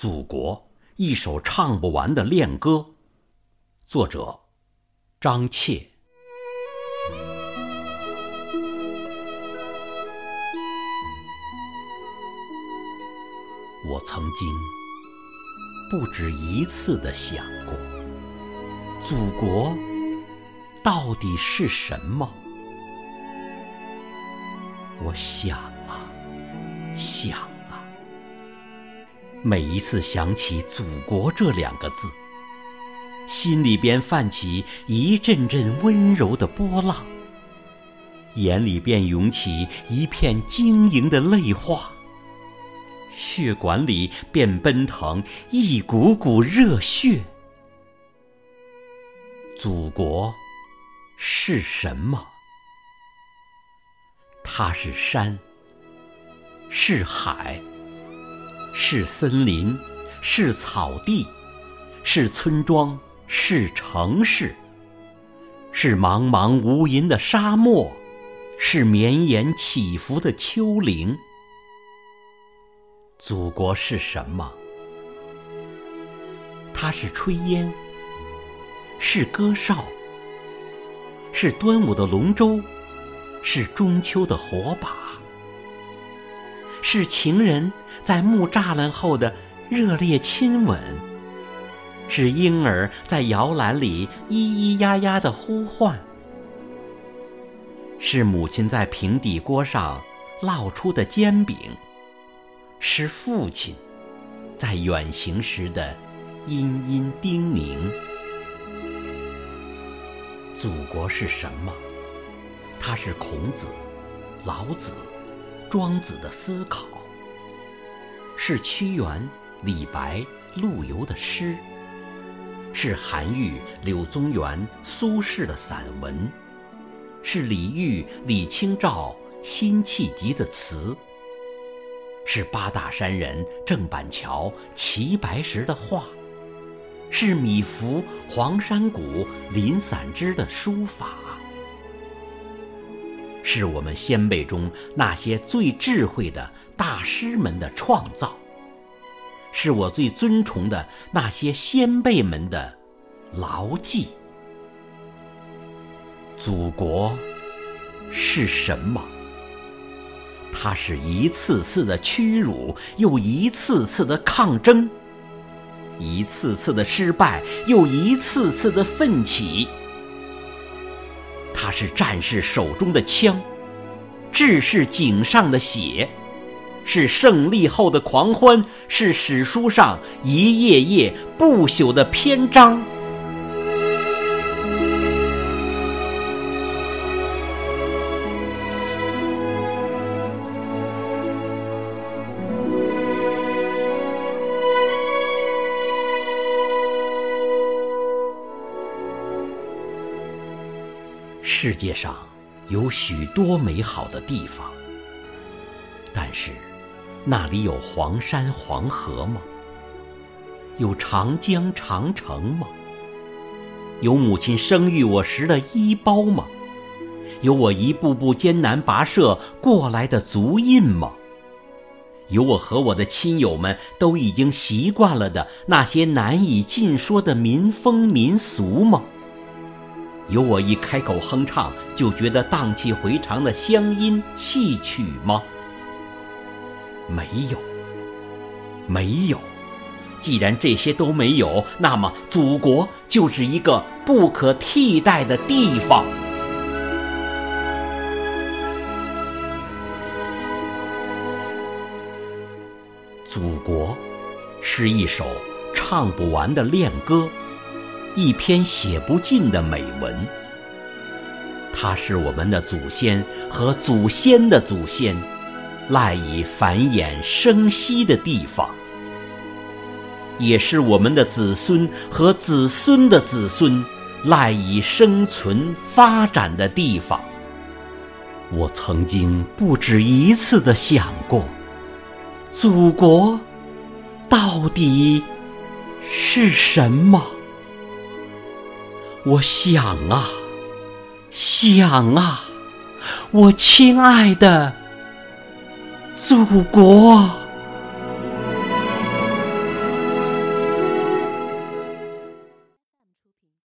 祖国，一首唱不完的恋歌。作者：张切。我曾经不止一次的想过，祖国到底是什么？我想啊，想，每一次想起“祖国”这两个字，心里边泛起一阵阵温柔的波浪，眼里便涌起一片晶莹的泪花，血管里便奔腾一股股热血。祖国是什么？它是山，是海，是森林，是草地，是村庄，是城市，是茫茫无垠的沙漠，是绵延起伏的丘陵。祖国是什么？它是炊烟，是歌哨，是端午的龙舟。是中秋的火把，是情人在木栅栏后的热烈亲吻，是婴儿在摇篮里咿咿呀呀的呼唤，是母亲在平底锅上烙出的煎饼，是父亲在远行时的殷殷叮咛。祖国是什么？它是孔子、老子、庄子的思考，是屈原、李白、陆游的诗，是韩愈、柳宗元、苏轼的散文，是李煜、李清照辛弃疾的词，是八大山人郑板桥、齐白石的画，是米芾、黄山谷、林散之的书法。是我们先辈中那些最智慧的大师们的创造，是我最尊崇的那些先辈们的牢记。祖国是什么？它是一次次的屈辱，又一次次的抗争，一次次的失败，又一次次的奋起。他是战士手中的枪，志士颈上的血，是胜利后的狂欢，是史书上一页页不朽的篇章。世界上有许多美好的地方，但是那里有黄山黄河吗？有长江长城吗？有母亲生育我时的衣包吗？有我一步步艰难跋涉过来的足印吗？有我和我的亲友们都已经习惯了的那些难以尽说的民风民俗吗？有我一开口哼唱就觉得荡气回肠的乡音戏曲吗？没有，没有。既然这些都没有，那么祖国就是一个不可替代的地方。祖国是一首唱不完的恋歌。一篇写不尽的美文，它是我们的祖先和祖先的祖先赖以繁衍生息的地方，也是我们的子孙和子孙的子孙赖以生存发展的地方。我曾经不止一次的想过，祖国到底是什么？我想啊，想啊，我亲爱的祖国。